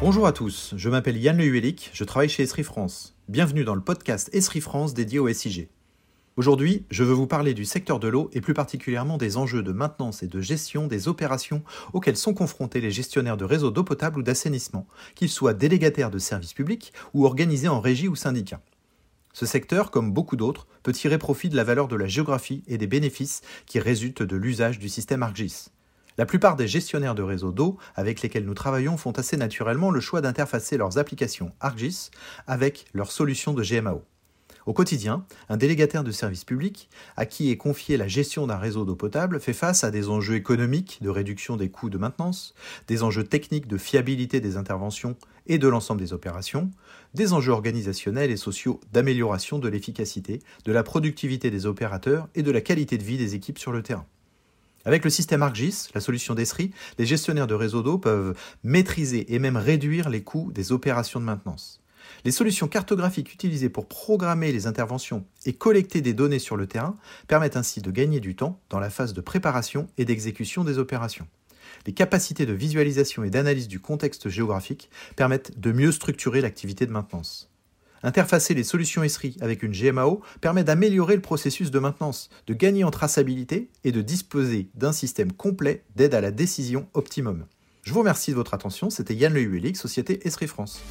Bonjour à tous, je m'appelle Yann Le je travaille chez Esri France. Bienvenue dans le podcast Esri France dédié au SIG. Aujourd'hui, je veux vous parler du secteur de l'eau et plus particulièrement des enjeux de maintenance et de gestion des opérations auxquelles sont confrontés les gestionnaires de réseaux d'eau potable ou d'assainissement, qu'ils soient délégataires de services publics ou organisés en régie ou syndicat. Ce secteur, comme beaucoup d'autres, peut tirer profit de la valeur de la géographie et des bénéfices qui résultent de l'usage du système ArcGIS. La plupart des gestionnaires de réseaux d'eau avec lesquels nous travaillons font assez naturellement le choix d'interfacer leurs applications ArcGIS avec leurs solutions de GMAO. Au quotidien, un délégataire de service public, à qui est confiée la gestion d'un réseau d'eau potable, fait face à des enjeux économiques de réduction des coûts de maintenance, des enjeux techniques de fiabilité des interventions et de l'ensemble des opérations, des enjeux organisationnels et sociaux d'amélioration de l'efficacité, de la productivité des opérateurs et de la qualité de vie des équipes sur le terrain. Avec le système ArcGIS, la solution d'Esri, les gestionnaires de réseaux d'eau peuvent maîtriser et même réduire les coûts des opérations de maintenance. Les solutions cartographiques utilisées pour programmer les interventions et collecter des données sur le terrain permettent ainsi de gagner du temps dans la phase de préparation et d'exécution des opérations. Les capacités de visualisation et d'analyse du contexte géographique permettent de mieux structurer l'activité de maintenance. Interfacer les solutions ESRI avec une GMAO permet d'améliorer le processus de maintenance, de gagner en traçabilité et de disposer d'un système complet d'aide à la décision optimum. Je vous remercie de votre attention, c'était Yann Le Société ESRI France.